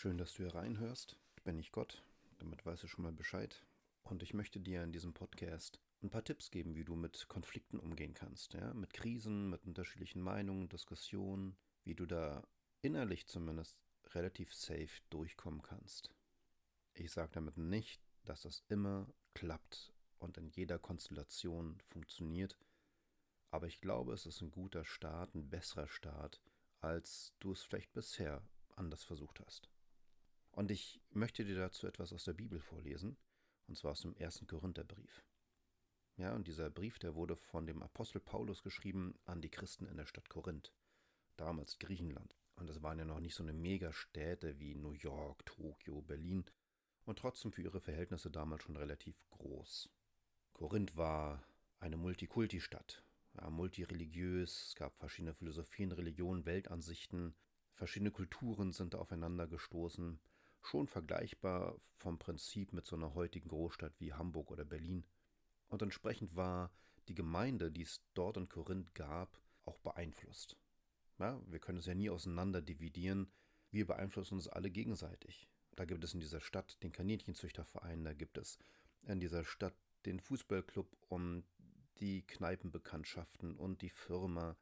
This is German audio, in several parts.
Schön, dass du hier reinhörst. Ich bin nicht Gott, damit weißt du schon mal Bescheid. Und ich möchte dir in diesem Podcast ein paar Tipps geben, wie du mit Konflikten umgehen kannst. Ja? Mit Krisen, mit unterschiedlichen Meinungen, Diskussionen, wie du da innerlich zumindest relativ safe durchkommen kannst. Ich sage damit nicht, dass das immer klappt und in jeder Konstellation funktioniert, aber ich glaube, es ist ein guter Start, ein besserer Start, als du es vielleicht bisher anders versucht hast. Und ich möchte dir dazu etwas aus der Bibel vorlesen, und zwar aus dem ersten Korintherbrief. Ja, und dieser Brief, der wurde von dem Apostel Paulus geschrieben an die Christen in der Stadt Korinth, damals Griechenland. Und das waren ja noch nicht so eine Megastädte wie New York, Tokio, Berlin und trotzdem für ihre Verhältnisse damals schon relativ groß. Korinth war eine Multikulti-Stadt, ja, multireligiös, es gab verschiedene Philosophien, Religionen, Weltansichten, verschiedene Kulturen sind aufeinander gestoßen, schon vergleichbar vom Prinzip mit so einer heutigen Großstadt wie Hamburg oder Berlin. Und entsprechend war die Gemeinde, die es dort in Korinth gab, auch beeinflusst. Ja, wir können es ja nie auseinander dividieren. Wir beeinflussen uns alle gegenseitig. Da gibt es in dieser Stadt den Kaninchenzüchterverein, da gibt es in dieser Stadt den Fußballclub und die Kneipenbekanntschaften und die Firma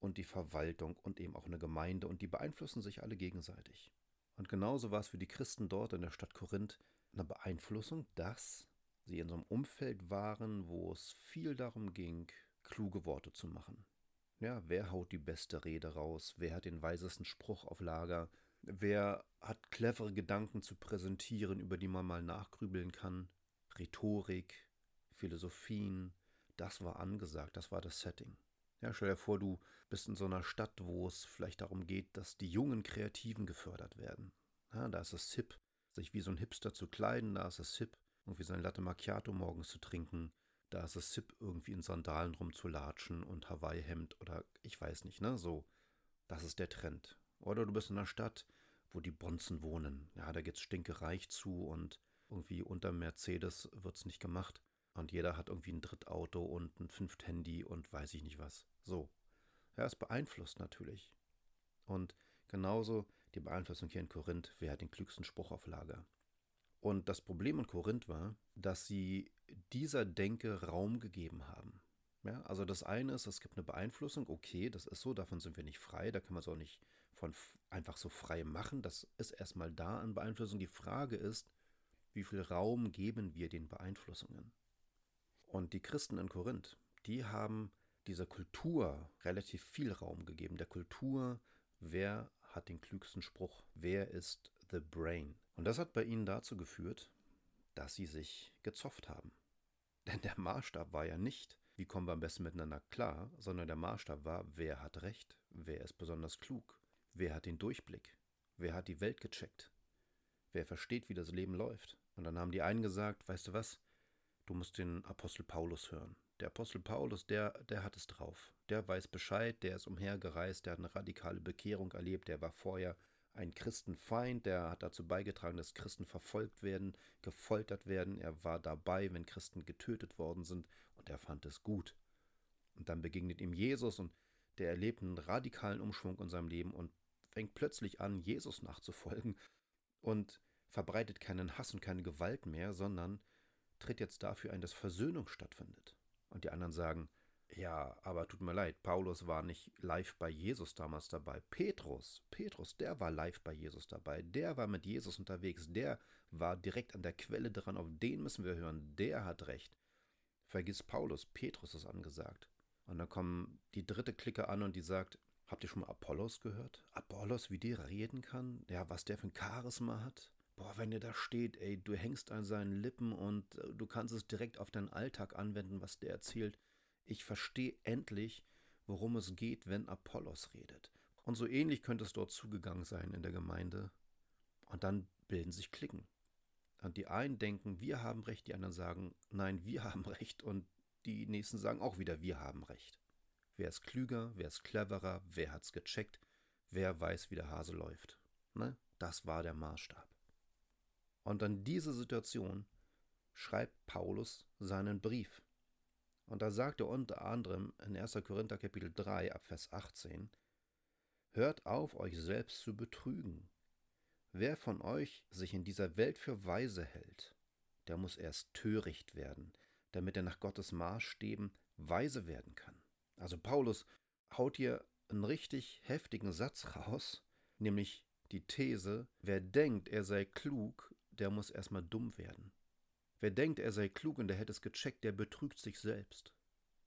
und die Verwaltung und eben auch eine Gemeinde und die beeinflussen sich alle gegenseitig. Und genauso war es für die Christen dort in der Stadt Korinth eine Beeinflussung, dass sie in so einem Umfeld waren, wo es viel darum ging, kluge Worte zu machen. Ja, wer haut die beste Rede raus? Wer hat den weisesten Spruch auf Lager? Wer hat clevere Gedanken zu präsentieren, über die man mal nachgrübeln kann? Rhetorik, Philosophien, das war angesagt, das war das Setting. Ja, stell dir vor, du bist in so einer Stadt, wo es vielleicht darum geht, dass die jungen Kreativen gefördert werden. Ja, da ist es hip, sich wie so ein Hipster zu kleiden, da ist es hip, irgendwie sein Latte Macchiato morgens zu trinken, da ist es hip, irgendwie in Sandalen rumzulatschen und Hawaii-Hemd oder ich weiß nicht, ne, so. Das ist der Trend. Oder du bist in einer Stadt, wo die Bonzen wohnen. Ja, da geht's stinkereich zu und irgendwie unter Mercedes wird's nicht gemacht. Und jeder hat irgendwie ein Drittauto und ein Fünft-Handy und weiß ich nicht was. So. Ja, es beeinflusst natürlich. Und genauso die Beeinflussung hier in Korinth, wer hat den klügsten Spruch auf Lager? Und das Problem in Korinth war, dass sie dieser Denke Raum gegeben haben. Ja, also das eine ist, es gibt eine Beeinflussung, okay, das ist so, davon sind wir nicht frei, da kann man es auch nicht von einfach so frei machen, das ist erstmal da an Beeinflussung. Die Frage ist, wie viel Raum geben wir den Beeinflussungen? Und die Christen in Korinth, die haben dieser Kultur relativ viel Raum gegeben. Der Kultur, wer hat den klügsten Spruch? Wer ist the brain? Und das hat bei ihnen dazu geführt, dass sie sich gezofft haben. Denn der Maßstab war ja nicht, wie kommen wir am besten miteinander klar, sondern der Maßstab war, wer hat recht, wer ist besonders klug, wer hat den Durchblick, wer hat die Welt gecheckt, wer versteht, wie das Leben läuft. Und dann haben die einen gesagt, weißt du was, du musst den Apostel Paulus hören. Der Apostel Paulus, der, der hat es drauf. Der weiß Bescheid, der ist umhergereist, der hat eine radikale Bekehrung erlebt, der war vorher ein Christenfeind, der hat dazu beigetragen, dass Christen verfolgt werden, gefoltert werden. Er war dabei, wenn Christen getötet worden sind, und er fand es gut. Und dann begegnet ihm Jesus und der erlebt einen radikalen Umschwung in seinem Leben und fängt plötzlich an, Jesus nachzufolgen und verbreitet keinen Hass und keine Gewalt mehr, sondern tritt jetzt dafür ein, dass Versöhnung stattfindet. Und die anderen sagen, ja, aber tut mir leid, Paulus war nicht live bei Jesus damals dabei. Petrus, Petrus, der war live bei Jesus dabei. Der war mit Jesus unterwegs. Der war direkt an der Quelle dran. Auf den müssen wir hören. Der hat recht. Vergiss Paulus, Petrus ist angesagt. Und dann kommt die dritte Clique an und die sagt, habt ihr schon mal Apollos gehört? Apollos, wie der reden kann? Ja, was der für ein Charisma hat? Boah, wenn der da steht, ey, du hängst an seinen Lippen und äh, du kannst es direkt auf deinen Alltag anwenden, was der erzählt. Ich verstehe endlich, worum es geht, wenn Apollos redet. Und so ähnlich könnte es dort zugegangen sein in der Gemeinde. Und dann bilden sich Klicken. Und die einen denken, wir haben recht, die anderen sagen, nein, wir haben recht. Und die nächsten sagen auch wieder, wir haben recht. Wer ist klüger, wer ist cleverer, wer hat's gecheckt, wer weiß, wie der Hase läuft. Ne? Das war der Maßstab. Und an diese Situation schreibt Paulus seinen Brief. Und da sagt er unter anderem in 1. Korinther Kapitel 3 ab Vers 18, Hört auf, euch selbst zu betrügen. wer von euch sich in dieser Welt für weise hält, der muss erst töricht werden, damit er nach Gottes Maßstäben weise werden kann. Also Paulus haut hier einen richtig heftigen Satz raus, nämlich die These, wer denkt, er sei klug, der muss erstmal dumm werden. Wer denkt, er sei klug und der hätte es gecheckt, der betrügt sich selbst.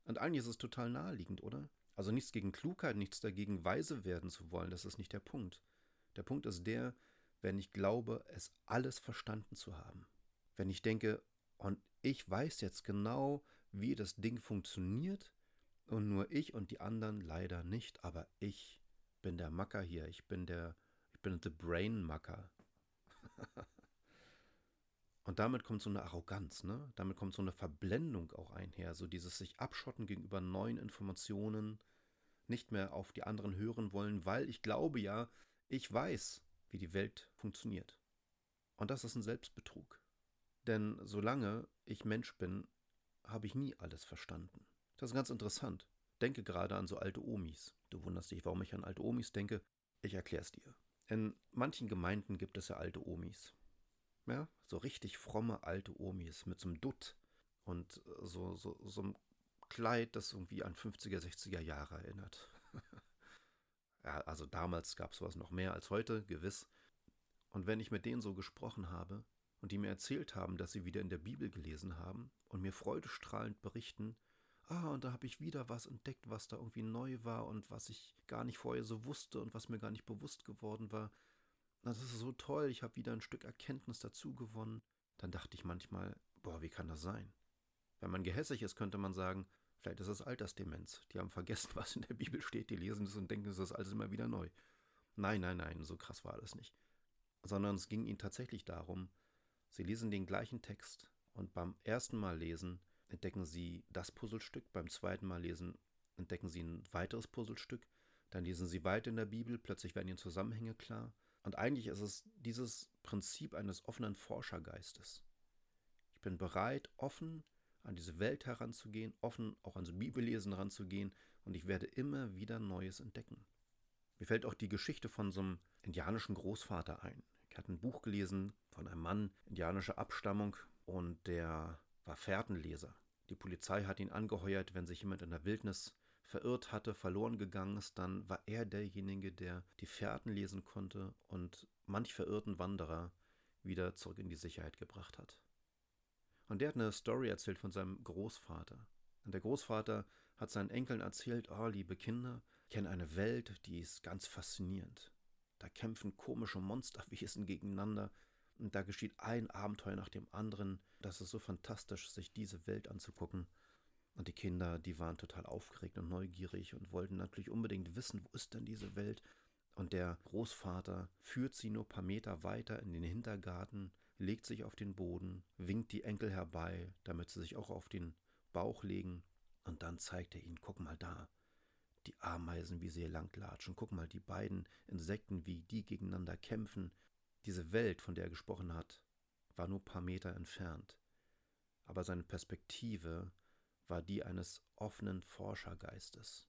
Und eigentlich ist es total naheliegend, oder? Also nichts gegen Klugheit, nichts dagegen, weise werden zu wollen, das ist nicht der Punkt. Der Punkt ist der, wenn ich glaube, es alles verstanden zu haben. Wenn ich denke, und ich weiß jetzt genau, wie das Ding funktioniert, und nur ich und die anderen leider nicht, aber ich bin der Macker hier, ich bin der, ich bin the Brain Macker. Und damit kommt so eine Arroganz, ne? Damit kommt so eine Verblendung auch einher, so dieses sich abschotten gegenüber neuen Informationen, nicht mehr auf die anderen hören wollen, weil ich glaube ja, ich weiß, wie die Welt funktioniert. Und das ist ein Selbstbetrug. Denn solange ich Mensch bin, habe ich nie alles verstanden. Das ist ganz interessant. Denke gerade an so alte Omis. Du wunderst dich, warum ich an alte Omis denke. Ich erkläre es dir. In manchen Gemeinden gibt es ja alte Omis. Ja, so richtig fromme alte Omis mit so einem Dutt und äh, so, so, so einem Kleid, das irgendwie an 50er, 60er Jahre erinnert. ja, also damals gab es sowas noch mehr als heute, gewiss. Und wenn ich mit denen so gesprochen habe und die mir erzählt haben, dass sie wieder in der Bibel gelesen haben und mir freudestrahlend berichten, ah, und da habe ich wieder was entdeckt, was da irgendwie neu war und was ich gar nicht vorher so wusste und was mir gar nicht bewusst geworden war, das ist so toll, ich habe wieder ein Stück Erkenntnis dazu gewonnen. Dann dachte ich manchmal, boah, wie kann das sein? Wenn man gehässig ist, könnte man sagen, vielleicht ist es Altersdemenz. Die haben vergessen, was in der Bibel steht, die lesen es und denken, es ist alles immer wieder neu. Nein, nein, nein, so krass war das nicht. Sondern es ging ihnen tatsächlich darum, sie lesen den gleichen Text und beim ersten Mal lesen entdecken sie das Puzzlestück, beim zweiten Mal lesen entdecken sie ein weiteres Puzzlestück, dann lesen sie weiter in der Bibel, plötzlich werden ihnen Zusammenhänge klar und eigentlich ist es dieses Prinzip eines offenen Forschergeistes. Ich bin bereit, offen an diese Welt heranzugehen, offen auch ans Bibellesen heranzugehen und ich werde immer wieder Neues entdecken. Mir fällt auch die Geschichte von so einem indianischen Großvater ein. Ich hatte ein Buch gelesen von einem Mann indianischer Abstammung und der war Fährtenleser. Die Polizei hat ihn angeheuert, wenn sich jemand in der Wildnis verirrt hatte, verloren gegangen ist, dann war er derjenige, der die Fährten lesen konnte und manch verirrten Wanderer wieder zurück in die Sicherheit gebracht hat. Und der hat eine Story erzählt von seinem Großvater. Und der Großvater hat seinen Enkeln erzählt, oh, liebe Kinder, ich kenne eine Welt, die ist ganz faszinierend. Da kämpfen komische Monsterwesen gegeneinander und da geschieht ein Abenteuer nach dem anderen. Das ist so fantastisch, sich diese Welt anzugucken. Kinder, die waren total aufgeregt und neugierig und wollten natürlich unbedingt wissen, wo ist denn diese Welt? Und der Großvater führt sie nur paar Meter weiter in den Hintergarten, legt sich auf den Boden, winkt die Enkel herbei, damit sie sich auch auf den Bauch legen, und dann zeigt er ihnen, guck mal da, die Ameisen, wie sie hier langlatschen, guck mal die beiden Insekten, wie die gegeneinander kämpfen. Diese Welt, von der er gesprochen hat, war nur paar Meter entfernt. Aber seine Perspektive war die eines offenen Forschergeistes.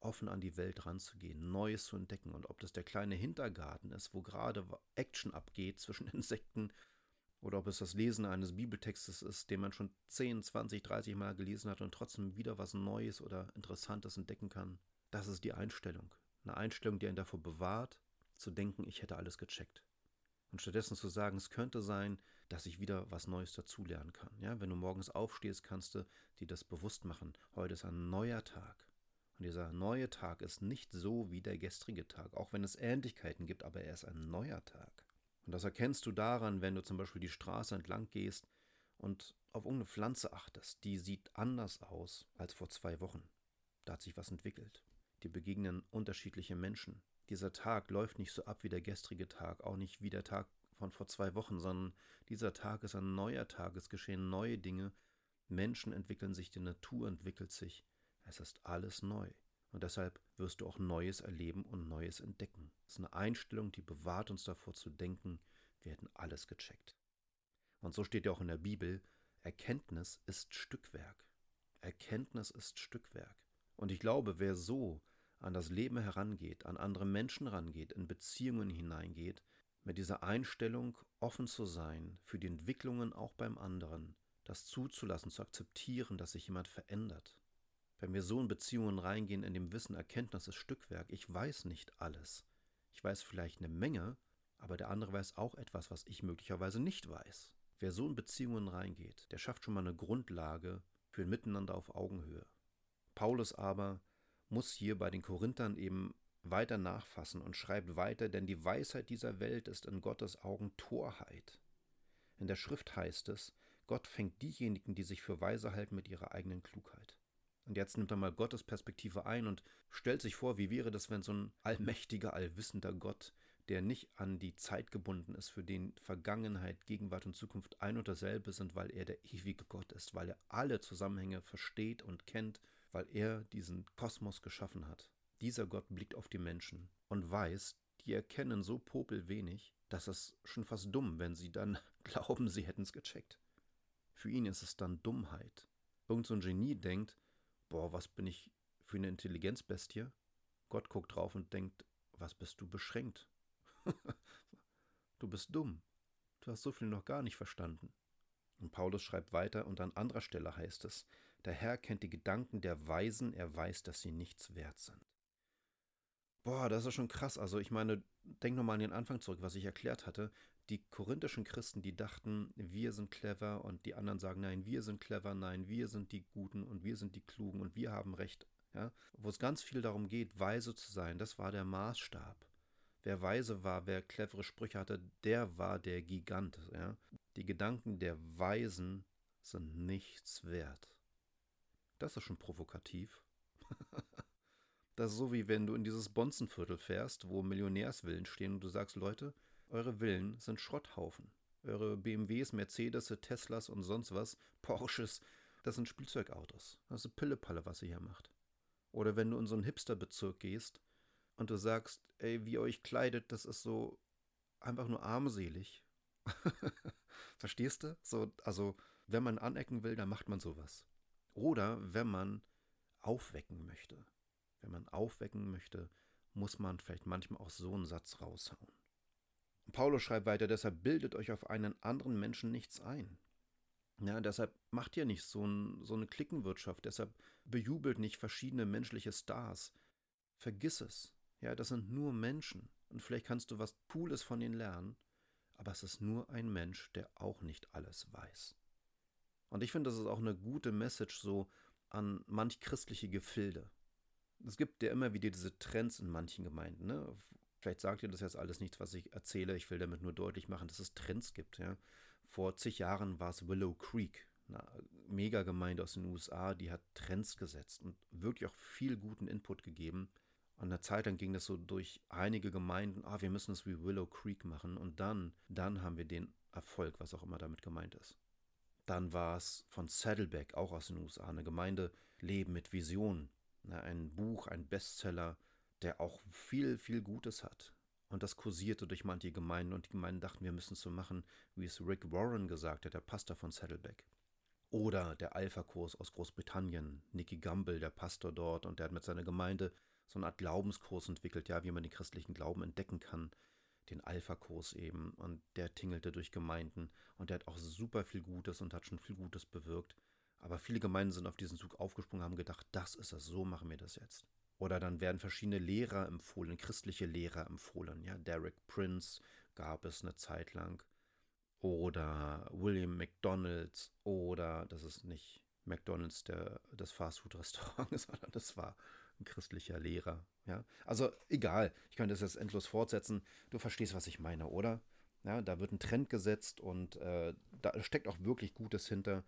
Offen an die Welt ranzugehen, Neues zu entdecken. Und ob das der kleine Hintergarten ist, wo gerade Action abgeht zwischen Insekten, oder ob es das Lesen eines Bibeltextes ist, den man schon 10, 20, 30 Mal gelesen hat und trotzdem wieder was Neues oder Interessantes entdecken kann. Das ist die Einstellung. Eine Einstellung, die einen davor bewahrt, zu denken, ich hätte alles gecheckt. Und stattdessen zu sagen, es könnte sein, dass ich wieder was Neues dazulernen kann. Ja, wenn du morgens aufstehst, kannst du dir das bewusst machen. Heute ist ein neuer Tag. Und dieser neue Tag ist nicht so wie der gestrige Tag, auch wenn es Ähnlichkeiten gibt, aber er ist ein neuer Tag. Und das erkennst du daran, wenn du zum Beispiel die Straße entlang gehst und auf irgendeine Pflanze achtest. Die sieht anders aus als vor zwei Wochen. Da hat sich was entwickelt. Die begegnen unterschiedliche Menschen. Dieser Tag läuft nicht so ab wie der gestrige Tag, auch nicht wie der Tag von vor zwei Wochen, sondern dieser Tag ist ein neuer Tag, es geschehen neue Dinge, Menschen entwickeln sich, die Natur entwickelt sich, es ist alles neu. Und deshalb wirst du auch Neues erleben und Neues entdecken. Es ist eine Einstellung, die bewahrt uns davor zu denken, wir hätten alles gecheckt. Und so steht ja auch in der Bibel, Erkenntnis ist Stückwerk. Erkenntnis ist Stückwerk. Und ich glaube, wer so an das Leben herangeht, an andere Menschen rangeht, in Beziehungen hineingeht, mit dieser Einstellung offen zu sein für die Entwicklungen auch beim anderen, das zuzulassen, zu akzeptieren, dass sich jemand verändert. Wenn wir so in Beziehungen reingehen, in dem Wissen, Erkenntnis ist Stückwerk, ich weiß nicht alles. Ich weiß vielleicht eine Menge, aber der andere weiß auch etwas, was ich möglicherweise nicht weiß. Wer so in Beziehungen reingeht, der schafft schon mal eine Grundlage für ein Miteinander auf Augenhöhe. Paulus aber muss hier bei den Korinthern eben weiter nachfassen und schreibt weiter, denn die Weisheit dieser Welt ist in Gottes Augen Torheit. In der Schrift heißt es, Gott fängt diejenigen, die sich für weise halten, mit ihrer eigenen Klugheit. Und jetzt nimmt er mal Gottes Perspektive ein und stellt sich vor, wie wäre das, wenn so ein allmächtiger, allwissender Gott, der nicht an die Zeit gebunden ist, für den Vergangenheit, Gegenwart und Zukunft ein und dasselbe sind, weil er der ewige Gott ist, weil er alle Zusammenhänge versteht und kennt, weil er diesen Kosmos geschaffen hat. Dieser Gott blickt auf die Menschen und weiß, die erkennen so popelwenig, dass es schon fast dumm, wenn sie dann glauben, sie hätten es gecheckt. Für ihn ist es dann Dummheit. Irgend so ein Genie denkt, boah, was bin ich für eine Intelligenzbestie? Gott guckt drauf und denkt, was bist du beschränkt? du bist dumm. Du hast so viel noch gar nicht verstanden. Und Paulus schreibt weiter und an anderer Stelle heißt es, der Herr kennt die Gedanken der Weisen, er weiß, dass sie nichts wert sind. Boah, das ist schon krass. Also ich meine, denk nochmal an den Anfang zurück, was ich erklärt hatte. Die korinthischen Christen, die dachten, wir sind clever und die anderen sagen, nein, wir sind clever, nein, wir sind die Guten und wir sind die Klugen und wir haben Recht. Ja? Wo es ganz viel darum geht, weise zu sein, das war der Maßstab. Wer weise war, wer clevere Sprüche hatte, der war der Gigant. Ja? Die Gedanken der Weisen sind nichts wert. Das ist schon provokativ. Das ist so wie wenn du in dieses Bonzenviertel fährst, wo Millionärsvillen stehen und du sagst, Leute, eure Villen sind Schrotthaufen. Eure BMWs, Mercedes, Teslas und sonst was, Porsches, das sind Spielzeugautos. Das ist Pillepalle, was ihr hier macht. Oder wenn du in so einen Hipsterbezirk gehst und du sagst, ey, wie ihr euch kleidet, das ist so einfach nur armselig. Verstehst du? So, also, wenn man anecken will, dann macht man sowas. Oder wenn man aufwecken möchte. Wenn man aufwecken möchte, muss man vielleicht manchmal auch so einen Satz raushauen. Und Paulus schreibt weiter, deshalb bildet euch auf einen anderen Menschen nichts ein. Ja, deshalb macht ihr nicht so, ein, so eine Klickenwirtschaft, deshalb bejubelt nicht verschiedene menschliche Stars. Vergiss es. Ja, das sind nur Menschen. Und vielleicht kannst du was Cooles von ihnen lernen, aber es ist nur ein Mensch, der auch nicht alles weiß. Und ich finde, das ist auch eine gute Message so an manch christliche Gefilde es gibt ja immer wieder diese Trends in manchen Gemeinden. Ne? Vielleicht sagt ihr das jetzt alles nichts, was ich erzähle. Ich will damit nur deutlich machen, dass es Trends gibt. Ja? Vor zig Jahren war es Willow Creek, eine Megagemeinde aus den USA, die hat Trends gesetzt und wirklich auch viel guten Input gegeben. An der Zeit lang ging das so durch einige Gemeinden, ah, wir müssen es wie Willow Creek machen und dann, dann haben wir den Erfolg, was auch immer damit gemeint ist. Dann war es von Saddleback, auch aus den USA, eine Gemeinde Leben mit Vision. Ein Buch, ein Bestseller, der auch viel, viel Gutes hat. Und das kursierte durch manche Gemeinden und die Gemeinden dachten, wir müssen es so machen, wie es Rick Warren gesagt hat, der Pastor von Saddleback. Oder der Alpha-Kurs aus Großbritannien, Nicky Gamble, der Pastor dort, und der hat mit seiner Gemeinde so eine Art Glaubenskurs entwickelt, ja, wie man den christlichen Glauben entdecken kann. Den Alpha-Kurs eben. Und der tingelte durch Gemeinden und der hat auch super viel Gutes und hat schon viel Gutes bewirkt. Aber viele Gemeinden sind auf diesen Zug aufgesprungen, haben gedacht, das ist es, so machen wir das jetzt. Oder dann werden verschiedene Lehrer empfohlen, christliche Lehrer empfohlen. Ja, Derek Prince gab es eine Zeit lang. Oder William McDonalds. Oder, das ist nicht McDonalds, der, das Fastfood-Restaurant, sondern das war ein christlicher Lehrer. Ja, also egal, ich könnte das jetzt endlos fortsetzen. Du verstehst, was ich meine, oder? Ja, da wird ein Trend gesetzt und äh, da steckt auch wirklich Gutes hinter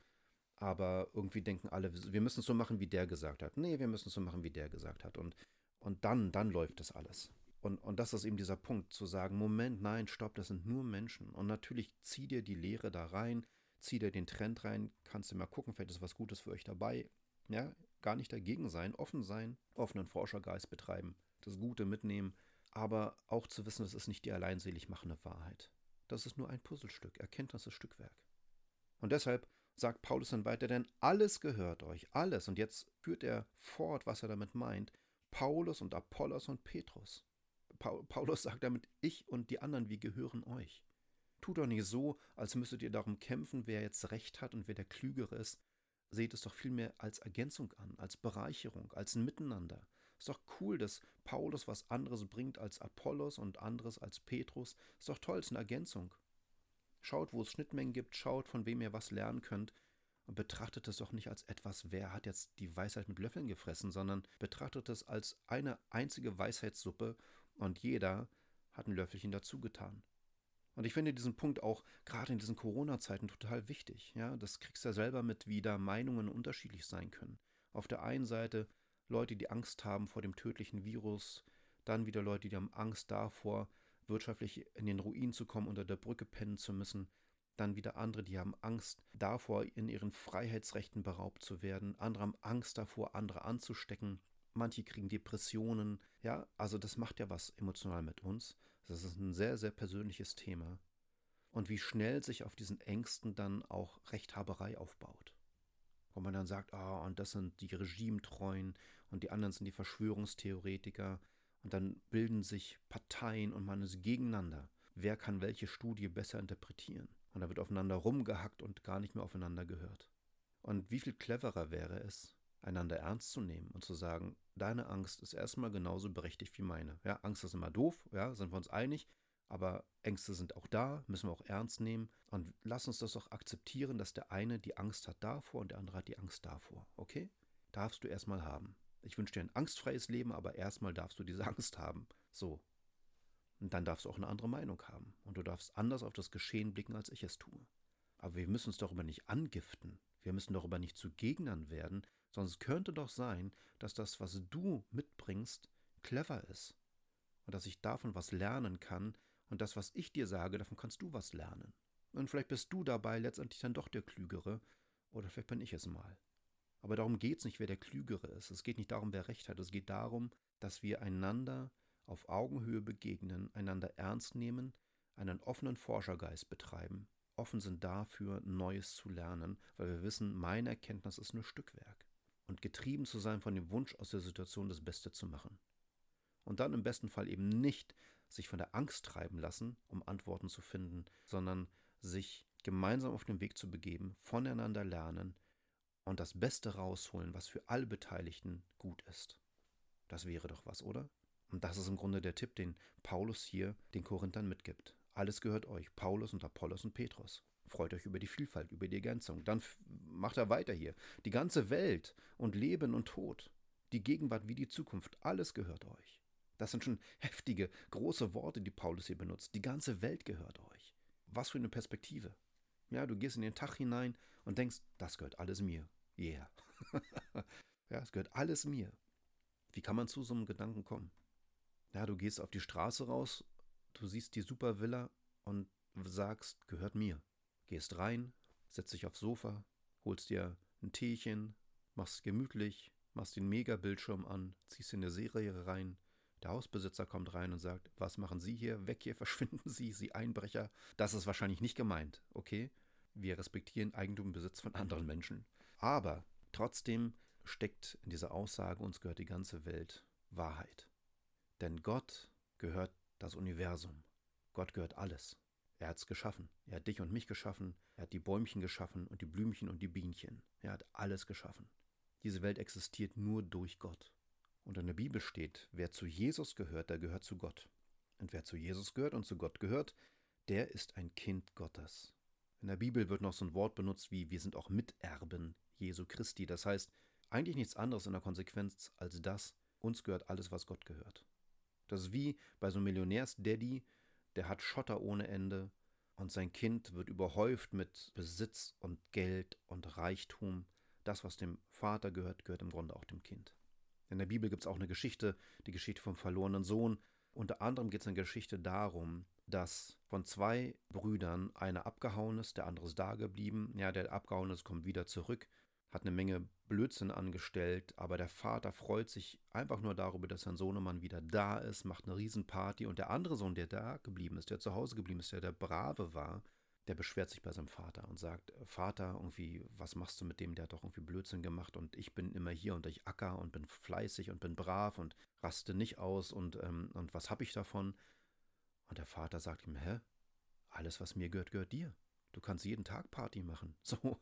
aber irgendwie denken alle, wir müssen es so machen, wie der gesagt hat. Nee, wir müssen es so machen, wie der gesagt hat. Und, und dann, dann läuft das alles. Und, und das ist eben dieser Punkt, zu sagen, Moment, nein, stopp, das sind nur Menschen. Und natürlich zieh dir die Lehre da rein, zieh dir den Trend rein, kannst du mal gucken, vielleicht ist was Gutes für euch dabei. Ja, gar nicht dagegen sein, offen sein, offenen Forschergeist betreiben, das Gute mitnehmen, aber auch zu wissen, das ist nicht die alleinselig machende Wahrheit. Das ist nur ein Puzzlestück, Erkenntnis ist Stückwerk. Und deshalb sagt Paulus dann weiter, denn alles gehört euch, alles. Und jetzt führt er fort, was er damit meint. Paulus und Apollos und Petrus. Paulus sagt damit, ich und die anderen, wir gehören euch. Tut doch nicht so, als müsstet ihr darum kämpfen, wer jetzt recht hat und wer der Klügere ist. Seht es doch vielmehr als Ergänzung an, als Bereicherung, als ein Miteinander. Ist doch cool, dass Paulus was anderes bringt als Apollos und anderes als Petrus. Ist doch toll, ist eine Ergänzung. Schaut, wo es Schnittmengen gibt, schaut, von wem ihr was lernen könnt und betrachtet es doch nicht als etwas, wer hat jetzt die Weisheit mit Löffeln gefressen, sondern betrachtet es als eine einzige Weisheitssuppe und jeder hat ein Löffelchen dazu getan. Und ich finde diesen Punkt auch gerade in diesen Corona-Zeiten total wichtig. Ja, das kriegst du ja selber mit, wie da Meinungen unterschiedlich sein können. Auf der einen Seite Leute, die Angst haben vor dem tödlichen Virus, dann wieder Leute, die haben Angst davor, wirtschaftlich in den Ruin zu kommen, unter der Brücke pennen zu müssen. Dann wieder andere, die haben Angst davor, in ihren Freiheitsrechten beraubt zu werden. Andere haben Angst davor, andere anzustecken. Manche kriegen Depressionen. Ja, also das macht ja was emotional mit uns. Das ist ein sehr, sehr persönliches Thema. Und wie schnell sich auf diesen Ängsten dann auch Rechthaberei aufbaut. Wo man dann sagt, ah, oh, und das sind die Regimetreuen und die anderen sind die Verschwörungstheoretiker. Und dann bilden sich Parteien und man ist gegeneinander. Wer kann welche Studie besser interpretieren? Und da wird aufeinander rumgehackt und gar nicht mehr aufeinander gehört. Und wie viel cleverer wäre es, einander ernst zu nehmen und zu sagen, deine Angst ist erstmal genauso berechtigt wie meine. Ja, Angst ist immer doof, ja, sind wir uns einig, aber Ängste sind auch da, müssen wir auch ernst nehmen und lass uns das auch akzeptieren, dass der eine die Angst hat davor und der andere hat die Angst davor, okay? Darfst du erstmal haben. Ich wünsche dir ein angstfreies Leben, aber erstmal darfst du diese Angst haben. So. Und dann darfst du auch eine andere Meinung haben und du darfst anders auf das Geschehen blicken, als ich es tue. Aber wir müssen uns darüber nicht angiften. Wir müssen darüber nicht zu Gegnern werden, es könnte doch sein, dass das, was du mitbringst, clever ist. Und dass ich davon was lernen kann und das, was ich dir sage, davon kannst du was lernen. Und vielleicht bist du dabei letztendlich dann doch der Klügere oder vielleicht bin ich es mal. Aber darum geht es nicht, wer der Klügere ist. Es geht nicht darum, wer recht hat. Es geht darum, dass wir einander auf Augenhöhe begegnen, einander ernst nehmen, einen offenen Forschergeist betreiben, offen sind dafür, Neues zu lernen, weil wir wissen, meine Erkenntnis ist nur Stückwerk und getrieben zu sein von dem Wunsch, aus der Situation das Beste zu machen. Und dann im besten Fall eben nicht sich von der Angst treiben lassen, um Antworten zu finden, sondern sich gemeinsam auf den Weg zu begeben, voneinander lernen und das Beste rausholen, was für alle Beteiligten gut ist. Das wäre doch was, oder? Und das ist im Grunde der Tipp, den Paulus hier den Korinthern mitgibt. Alles gehört euch, Paulus und Apollos und Petrus. Freut euch über die Vielfalt, über die Ergänzung. Dann macht er weiter hier. Die ganze Welt und Leben und Tod, die Gegenwart wie die Zukunft, alles gehört euch. Das sind schon heftige, große Worte, die Paulus hier benutzt. Die ganze Welt gehört euch. Was für eine Perspektive. Ja, du gehst in den Tag hinein und denkst, das gehört alles mir. Yeah. ja, es gehört alles mir. Wie kann man zu so einem Gedanken kommen? Ja, du gehst auf die Straße raus, du siehst die super Villa und sagst, gehört mir. Gehst rein, setzt dich aufs Sofa, holst dir ein Teechen, machst gemütlich, machst den Megabildschirm an, ziehst in eine Serie rein. Der Hausbesitzer kommt rein und sagt, was machen Sie hier? Weg hier, verschwinden Sie, Sie Einbrecher. Das ist wahrscheinlich nicht gemeint, okay? Wir respektieren Eigentum und Besitz von anderen Menschen. Aber trotzdem steckt in dieser Aussage, uns gehört die ganze Welt, Wahrheit. Denn Gott gehört das Universum. Gott gehört alles. Er hat es geschaffen. Er hat dich und mich geschaffen. Er hat die Bäumchen geschaffen und die Blümchen und die Bienchen. Er hat alles geschaffen. Diese Welt existiert nur durch Gott. Und in der Bibel steht, wer zu Jesus gehört, der gehört zu Gott. Und wer zu Jesus gehört und zu Gott gehört, der ist ein Kind Gottes. In der Bibel wird noch so ein Wort benutzt wie wir sind auch Miterben Jesu Christi. Das heißt, eigentlich nichts anderes in der Konsequenz als das, uns gehört alles, was Gott gehört. Das ist wie bei so einem Millionärs-Daddy, der hat Schotter ohne Ende und sein Kind wird überhäuft mit Besitz und Geld und Reichtum. Das, was dem Vater gehört, gehört im Grunde auch dem Kind. In der Bibel gibt es auch eine Geschichte, die Geschichte vom verlorenen Sohn. Unter anderem geht es in der Geschichte darum, dass von zwei Brüdern einer abgehauen ist, der andere ist da geblieben. Ja, der abgehauen ist, kommt wieder zurück hat eine Menge Blödsinn angestellt, aber der Vater freut sich einfach nur darüber, dass sein Sohnemann wieder da ist, macht eine Riesenparty und der andere Sohn, der da geblieben ist, der zu Hause geblieben ist, der der Brave war, der beschwert sich bei seinem Vater und sagt, Vater, irgendwie, was machst du mit dem, der hat doch irgendwie Blödsinn gemacht und ich bin immer hier und ich acker und bin fleißig und bin brav und raste nicht aus und, ähm, und was habe ich davon? Und der Vater sagt ihm, hä? Alles, was mir gehört, gehört dir. Du kannst jeden Tag Party machen. So,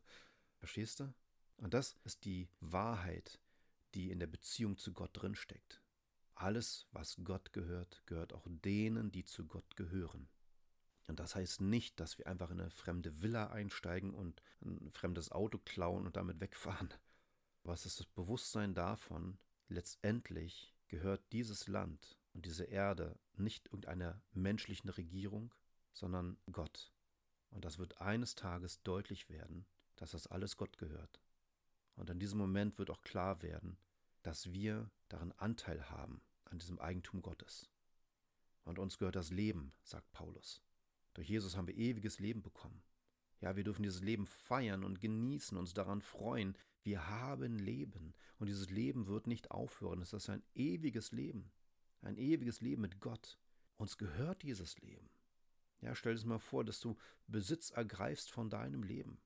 verstehst du? Und das ist die Wahrheit, die in der Beziehung zu Gott drinsteckt. Alles, was Gott gehört, gehört auch denen, die zu Gott gehören. Und das heißt nicht, dass wir einfach in eine fremde Villa einsteigen und ein fremdes Auto klauen und damit wegfahren. Aber es ist das Bewusstsein davon, letztendlich gehört dieses Land und diese Erde nicht irgendeiner menschlichen Regierung, sondern Gott. Und das wird eines Tages deutlich werden, dass das alles Gott gehört. Und in diesem Moment wird auch klar werden, dass wir daran Anteil haben, an diesem Eigentum Gottes. Und uns gehört das Leben, sagt Paulus. Durch Jesus haben wir ewiges Leben bekommen. Ja, wir dürfen dieses Leben feiern und genießen, uns daran freuen. Wir haben Leben und dieses Leben wird nicht aufhören. Es ist ein ewiges Leben, ein ewiges Leben mit Gott. Uns gehört dieses Leben. Ja, stell dir mal vor, dass du Besitz ergreifst von deinem Leben.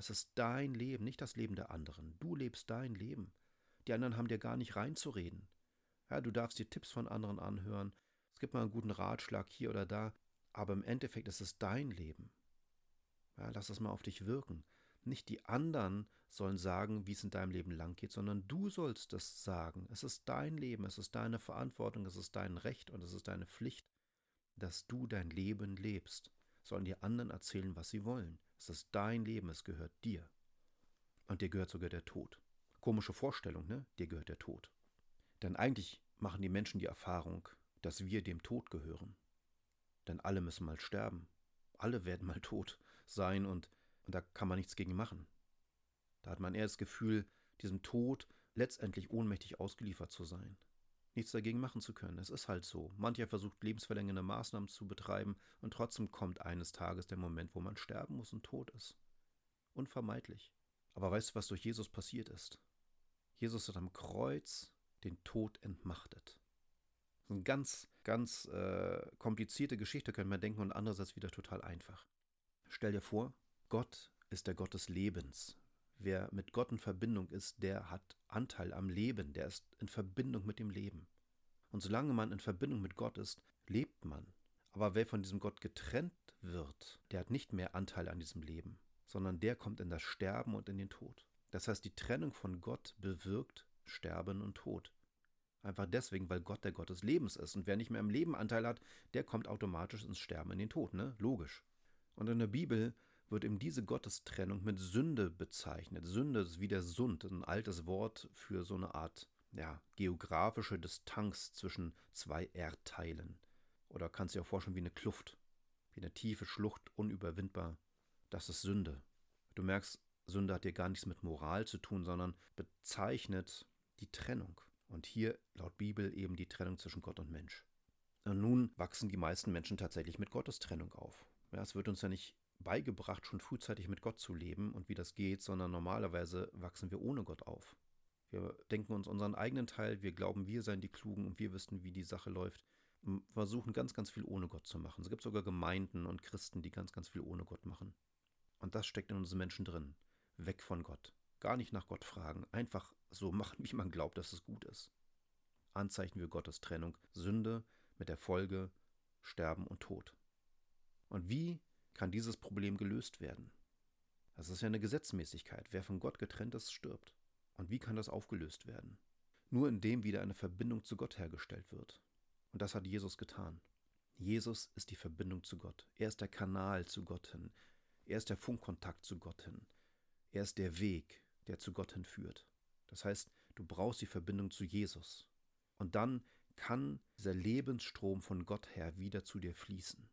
Es ist dein Leben, nicht das Leben der anderen. Du lebst dein Leben. Die anderen haben dir gar nicht reinzureden. Ja, du darfst dir Tipps von anderen anhören. Es gibt mal einen guten Ratschlag hier oder da. Aber im Endeffekt ist es dein Leben. Ja, lass es mal auf dich wirken. Nicht die anderen sollen sagen, wie es in deinem Leben lang geht, sondern du sollst es sagen. Es ist dein Leben, es ist deine Verantwortung, es ist dein Recht und es ist deine Pflicht, dass du dein Leben lebst. Sollen die anderen erzählen, was sie wollen. Es ist dein Leben, es gehört dir. Und dir gehört sogar der Tod. Komische Vorstellung, ne? Dir gehört der Tod. Denn eigentlich machen die Menschen die Erfahrung, dass wir dem Tod gehören. Denn alle müssen mal sterben. Alle werden mal tot sein und, und da kann man nichts gegen machen. Da hat man eher das Gefühl, diesem Tod letztendlich ohnmächtig ausgeliefert zu sein. Nichts dagegen machen zu können. Es ist halt so. Mancher versucht lebensverlängernde Maßnahmen zu betreiben und trotzdem kommt eines Tages der Moment, wo man sterben muss und tot ist. Unvermeidlich. Aber weißt du, was durch Jesus passiert ist? Jesus hat am Kreuz den Tod entmachtet. Eine ganz, ganz äh, komplizierte Geschichte, könnte man denken, und andererseits wieder total einfach. Stell dir vor, Gott ist der Gott des Lebens. Wer mit Gott in Verbindung ist, der hat Anteil am Leben, der ist in Verbindung mit dem Leben. Und solange man in Verbindung mit Gott ist, lebt man. Aber wer von diesem Gott getrennt wird, der hat nicht mehr Anteil an diesem Leben, sondern der kommt in das Sterben und in den Tod. Das heißt, die Trennung von Gott bewirkt Sterben und Tod. Einfach deswegen, weil Gott der Gott des Lebens ist. Und wer nicht mehr im Leben Anteil hat, der kommt automatisch ins Sterben, in den Tod, ne? Logisch. Und in der Bibel wird eben diese Gottestrennung mit Sünde bezeichnet. Sünde ist wie der Sund, ein altes Wort für so eine Art ja, geografische Distanz zwischen zwei Erdteilen. Oder kannst du dir auch vorstellen wie eine Kluft, wie eine tiefe Schlucht, unüberwindbar. Das ist Sünde. Du merkst, Sünde hat hier gar nichts mit Moral zu tun, sondern bezeichnet die Trennung. Und hier laut Bibel eben die Trennung zwischen Gott und Mensch. Und nun wachsen die meisten Menschen tatsächlich mit Gottes Trennung auf. Ja, es wird uns ja nicht beigebracht, schon frühzeitig mit Gott zu leben und wie das geht, sondern normalerweise wachsen wir ohne Gott auf. Wir denken uns unseren eigenen Teil, wir glauben, wir seien die Klugen und wir wissen, wie die Sache läuft. Und versuchen ganz, ganz viel ohne Gott zu machen. Es gibt sogar Gemeinden und Christen, die ganz, ganz viel ohne Gott machen. Und das steckt in unseren Menschen drin. Weg von Gott. Gar nicht nach Gott fragen. Einfach so machen, wie man glaubt, dass es gut ist. Anzeichen für Gottes Trennung, Sünde mit der Folge Sterben und Tod. Und wie kann dieses Problem gelöst werden? Das ist ja eine Gesetzmäßigkeit. Wer von Gott getrennt ist, stirbt. Und wie kann das aufgelöst werden? Nur indem wieder eine Verbindung zu Gott hergestellt wird. Und das hat Jesus getan. Jesus ist die Verbindung zu Gott. Er ist der Kanal zu Gott hin. Er ist der Funkkontakt zu Gott hin. Er ist der Weg, der zu Gott hinführt. Das heißt, du brauchst die Verbindung zu Jesus. Und dann kann dieser Lebensstrom von Gott her wieder zu dir fließen.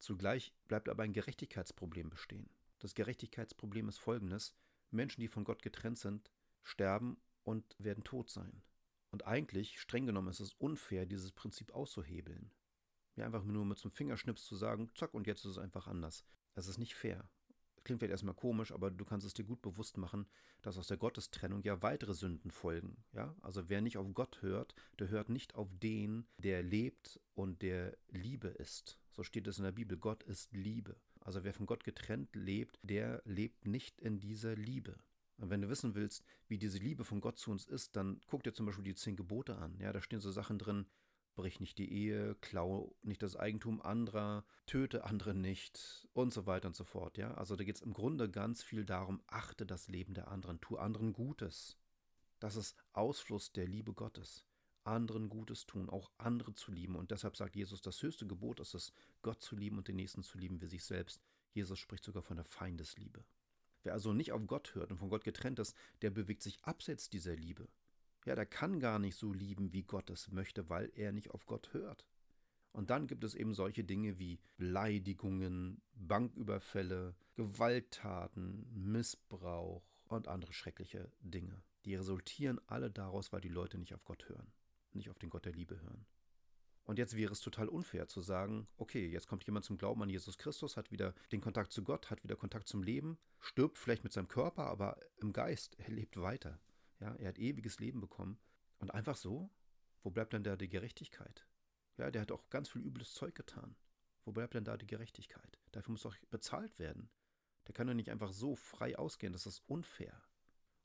Zugleich bleibt aber ein Gerechtigkeitsproblem bestehen. Das Gerechtigkeitsproblem ist folgendes. Menschen, die von Gott getrennt sind, sterben und werden tot sein. Und eigentlich, streng genommen, ist es unfair, dieses Prinzip auszuhebeln. Mir einfach nur mit so einem Fingerschnips zu sagen, zack, und jetzt ist es einfach anders. Das ist nicht fair klingt vielleicht erstmal komisch, aber du kannst es dir gut bewusst machen, dass aus der Gottestrennung ja weitere Sünden folgen. Ja? Also wer nicht auf Gott hört, der hört nicht auf den, der lebt und der Liebe ist. So steht es in der Bibel. Gott ist Liebe. Also wer von Gott getrennt lebt, der lebt nicht in dieser Liebe. Und wenn du wissen willst, wie diese Liebe von Gott zu uns ist, dann guck dir zum Beispiel die zehn Gebote an. Ja, da stehen so Sachen drin, brich nicht die Ehe, klau nicht das Eigentum anderer, töte andere nicht und so weiter und so fort. Ja, also da geht es im Grunde ganz viel darum, achte das Leben der anderen, tu anderen Gutes. Das ist Ausfluss der Liebe Gottes. Anderen Gutes tun, auch andere zu lieben. Und deshalb sagt Jesus, das höchste Gebot ist es, Gott zu lieben und den Nächsten zu lieben wie sich selbst. Jesus spricht sogar von der Feindesliebe. Wer also nicht auf Gott hört und von Gott getrennt ist, der bewegt sich abseits dieser Liebe. Ja, der kann gar nicht so lieben, wie Gott es möchte, weil er nicht auf Gott hört. Und dann gibt es eben solche Dinge wie Beleidigungen, Banküberfälle, Gewalttaten, Missbrauch und andere schreckliche Dinge. Die resultieren alle daraus, weil die Leute nicht auf Gott hören, nicht auf den Gott der Liebe hören. Und jetzt wäre es total unfair zu sagen, okay, jetzt kommt jemand zum Glauben an Jesus Christus, hat wieder den Kontakt zu Gott, hat wieder Kontakt zum Leben, stirbt vielleicht mit seinem Körper, aber im Geist, er lebt weiter. Ja, er hat ewiges Leben bekommen. Und einfach so, wo bleibt denn da die Gerechtigkeit? Ja, der hat auch ganz viel übles Zeug getan. Wo bleibt denn da die Gerechtigkeit? Dafür muss doch bezahlt werden. Der kann doch nicht einfach so frei ausgehen, das ist unfair.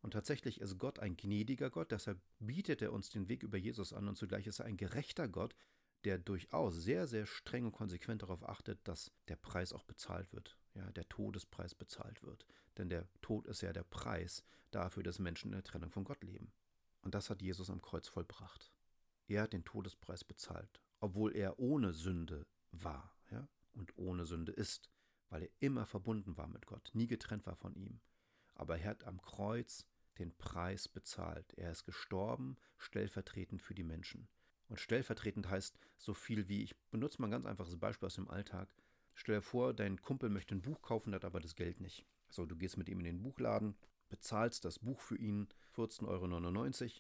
Und tatsächlich ist Gott ein gnädiger Gott, deshalb bietet er uns den Weg über Jesus an und zugleich ist er ein gerechter Gott, der durchaus sehr, sehr streng und konsequent darauf achtet, dass der Preis auch bezahlt wird, ja, der Todespreis bezahlt wird. Denn der Tod ist ja der Preis dafür, dass Menschen in der Trennung von Gott leben. Und das hat Jesus am Kreuz vollbracht. Er hat den Todespreis bezahlt, obwohl er ohne Sünde war ja, und ohne Sünde ist, weil er immer verbunden war mit Gott, nie getrennt war von ihm. Aber er hat am Kreuz den Preis bezahlt. Er ist gestorben, stellvertretend für die Menschen. Und stellvertretend heißt so viel wie, ich benutze mal ein ganz einfaches Beispiel aus dem Alltag. Stell dir vor, dein Kumpel möchte ein Buch kaufen, hat aber das Geld nicht. So, du gehst mit ihm in den Buchladen, bezahlst das Buch für ihn, 14,99 Euro.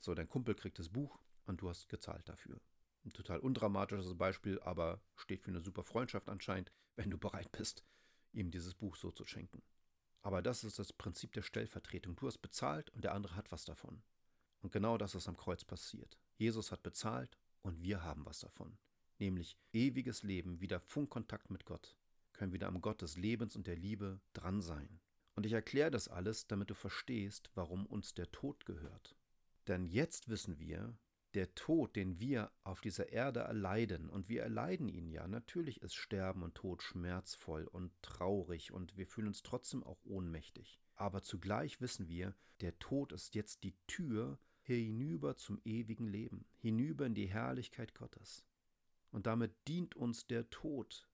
So, dein Kumpel kriegt das Buch und du hast gezahlt dafür. Ein total undramatisches Beispiel, aber steht für eine super Freundschaft anscheinend, wenn du bereit bist, ihm dieses Buch so zu schenken. Aber das ist das Prinzip der Stellvertretung. Du hast bezahlt und der andere hat was davon. Und genau das ist am Kreuz passiert. Jesus hat bezahlt und wir haben was davon. Nämlich ewiges Leben, wieder Funkkontakt mit Gott. Können wieder am Gott des Lebens und der Liebe dran sein. Und ich erkläre das alles, damit du verstehst, warum uns der Tod gehört. Denn jetzt wissen wir, der Tod, den wir auf dieser Erde erleiden, und wir erleiden ihn ja, natürlich ist Sterben und Tod schmerzvoll und traurig und wir fühlen uns trotzdem auch ohnmächtig. Aber zugleich wissen wir, der Tod ist jetzt die Tür hinüber zum ewigen Leben, hinüber in die Herrlichkeit Gottes. Und damit dient uns der Tod.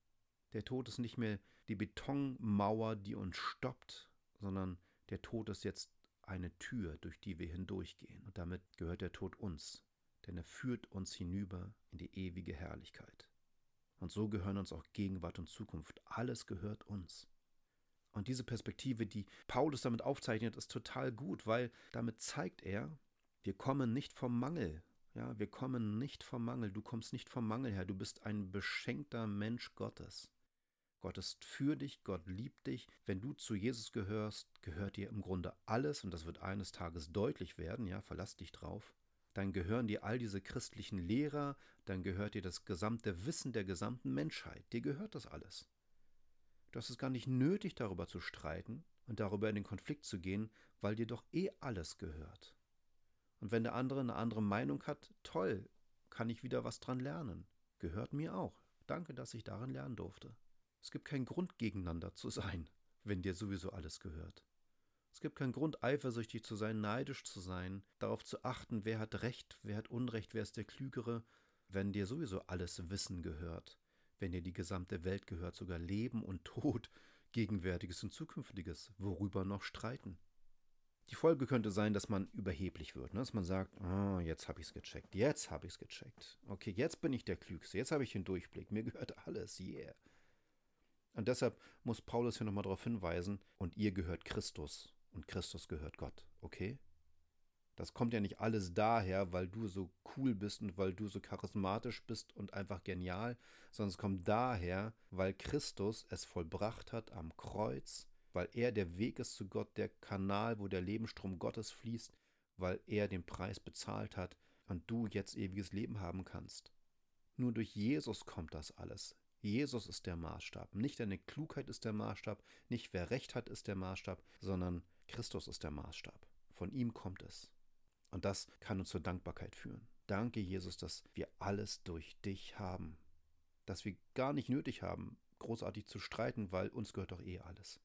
Der Tod ist nicht mehr die Betonmauer, die uns stoppt, sondern der Tod ist jetzt eine Tür, durch die wir hindurchgehen. Und damit gehört der Tod uns, denn er führt uns hinüber in die ewige Herrlichkeit. Und so gehören uns auch Gegenwart und Zukunft. Alles gehört uns. Und diese Perspektive, die Paulus damit aufzeichnet, ist total gut, weil damit zeigt er, wir kommen nicht vom Mangel. Ja, wir kommen nicht vom Mangel. Du kommst nicht vom Mangel her. Du bist ein beschenkter Mensch Gottes. Gott ist für dich, Gott liebt dich. Wenn du zu Jesus gehörst, gehört dir im Grunde alles und das wird eines Tages deutlich werden, ja, verlass dich drauf. Dann gehören dir all diese christlichen Lehrer, dann gehört dir das gesamte Wissen der gesamten Menschheit. Dir gehört das alles. Du hast es gar nicht nötig, darüber zu streiten und darüber in den Konflikt zu gehen, weil dir doch eh alles gehört. Und wenn der andere eine andere Meinung hat, toll, kann ich wieder was dran lernen. Gehört mir auch. Danke, dass ich darin lernen durfte. Es gibt keinen Grund, gegeneinander zu sein, wenn dir sowieso alles gehört. Es gibt keinen Grund, eifersüchtig zu sein, neidisch zu sein, darauf zu achten, wer hat Recht, wer hat Unrecht, wer ist der Klügere, wenn dir sowieso alles Wissen gehört, wenn dir die gesamte Welt gehört, sogar Leben und Tod, Gegenwärtiges und Zukünftiges, worüber noch streiten. Die Folge könnte sein, dass man überheblich wird, ne? dass man sagt, oh, jetzt habe ich es gecheckt, jetzt habe ich es gecheckt. Okay, jetzt bin ich der Klügste, jetzt habe ich den Durchblick, mir gehört alles, yeah. Und deshalb muss Paulus hier nochmal darauf hinweisen, und ihr gehört Christus und Christus gehört Gott, okay? Das kommt ja nicht alles daher, weil du so cool bist und weil du so charismatisch bist und einfach genial, sondern es kommt daher, weil Christus es vollbracht hat am Kreuz weil er der Weg ist zu Gott, der Kanal, wo der Lebensstrom Gottes fließt, weil er den Preis bezahlt hat und du jetzt ewiges Leben haben kannst. Nur durch Jesus kommt das alles. Jesus ist der Maßstab. Nicht deine Klugheit ist der Maßstab, nicht wer Recht hat ist der Maßstab, sondern Christus ist der Maßstab. Von ihm kommt es. Und das kann uns zur Dankbarkeit führen. Danke, Jesus, dass wir alles durch dich haben. Dass wir gar nicht nötig haben, großartig zu streiten, weil uns gehört doch eh alles.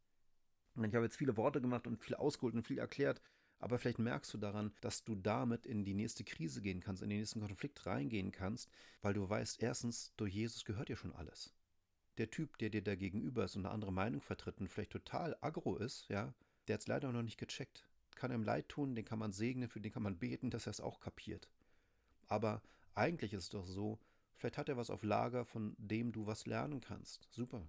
Und ich habe jetzt viele Worte gemacht und viel ausgeholt und viel erklärt, aber vielleicht merkst du daran, dass du damit in die nächste Krise gehen kannst, in den nächsten Konflikt reingehen kannst, weil du weißt, erstens, durch Jesus gehört dir schon alles. Der Typ, der dir da gegenüber ist und eine andere Meinung vertritt und vielleicht total aggro ist, ja, der hat es leider noch nicht gecheckt. Kann ihm leid tun, den kann man segnen, für den kann man beten, dass er es auch kapiert. Aber eigentlich ist es doch so, vielleicht hat er was auf Lager, von dem du was lernen kannst. Super.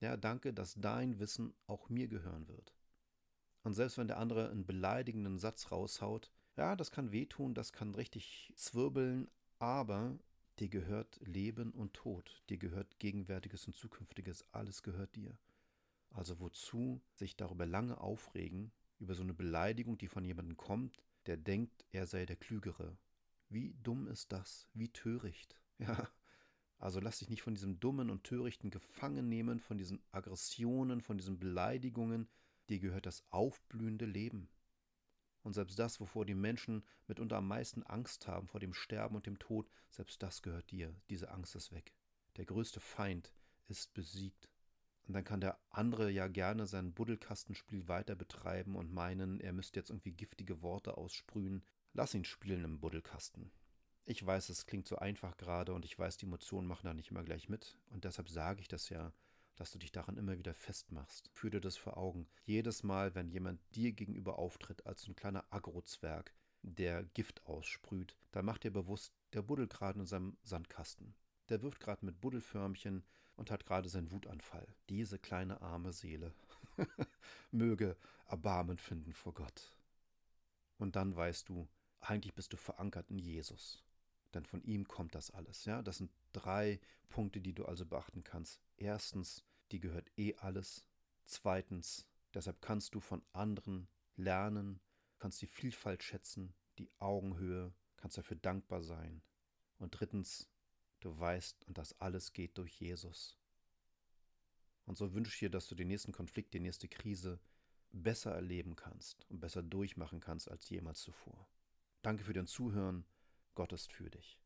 Ja, danke, dass dein Wissen auch mir gehören wird. Und selbst wenn der andere einen beleidigenden Satz raushaut, ja, das kann wehtun, das kann richtig zwirbeln, aber dir gehört Leben und Tod, dir gehört Gegenwärtiges und Zukünftiges, alles gehört dir. Also wozu sich darüber lange aufregen, über so eine Beleidigung, die von jemandem kommt, der denkt, er sei der Klügere. Wie dumm ist das? Wie töricht? Ja, also lass dich nicht von diesem dummen und törichten gefangen nehmen, von diesen Aggressionen, von diesen Beleidigungen. Dir gehört das aufblühende Leben. Und selbst das, wovor die Menschen mitunter am meisten Angst haben, vor dem Sterben und dem Tod, selbst das gehört dir. Diese Angst ist weg. Der größte Feind ist besiegt. Und dann kann der andere ja gerne sein Buddelkastenspiel weiter betreiben und meinen, er müsste jetzt irgendwie giftige Worte aussprühen. Lass ihn spielen im Buddelkasten. Ich weiß, es klingt so einfach gerade und ich weiß, die Emotionen machen da nicht immer gleich mit. Und deshalb sage ich das ja, dass du dich daran immer wieder festmachst. Führ dir das vor Augen. Jedes Mal, wenn jemand dir gegenüber auftritt als ein kleiner Agrozwerg, der Gift aussprüht, dann mach dir bewusst, der buddelt gerade in seinem Sandkasten. Der wirft gerade mit Buddelförmchen und hat gerade seinen Wutanfall. Diese kleine arme Seele möge Erbarmen finden vor Gott. Und dann weißt du, eigentlich bist du verankert in Jesus denn von ihm kommt das alles. Ja, das sind drei Punkte, die du also beachten kannst. Erstens, die gehört eh alles. Zweitens, deshalb kannst du von anderen lernen, kannst die Vielfalt schätzen, die Augenhöhe, kannst dafür dankbar sein. Und drittens, du weißt, und das alles geht durch Jesus. Und so wünsche ich dir, dass du den nächsten Konflikt, die nächste Krise besser erleben kannst und besser durchmachen kannst als jemals zuvor. Danke für dein Zuhören Gott ist für dich.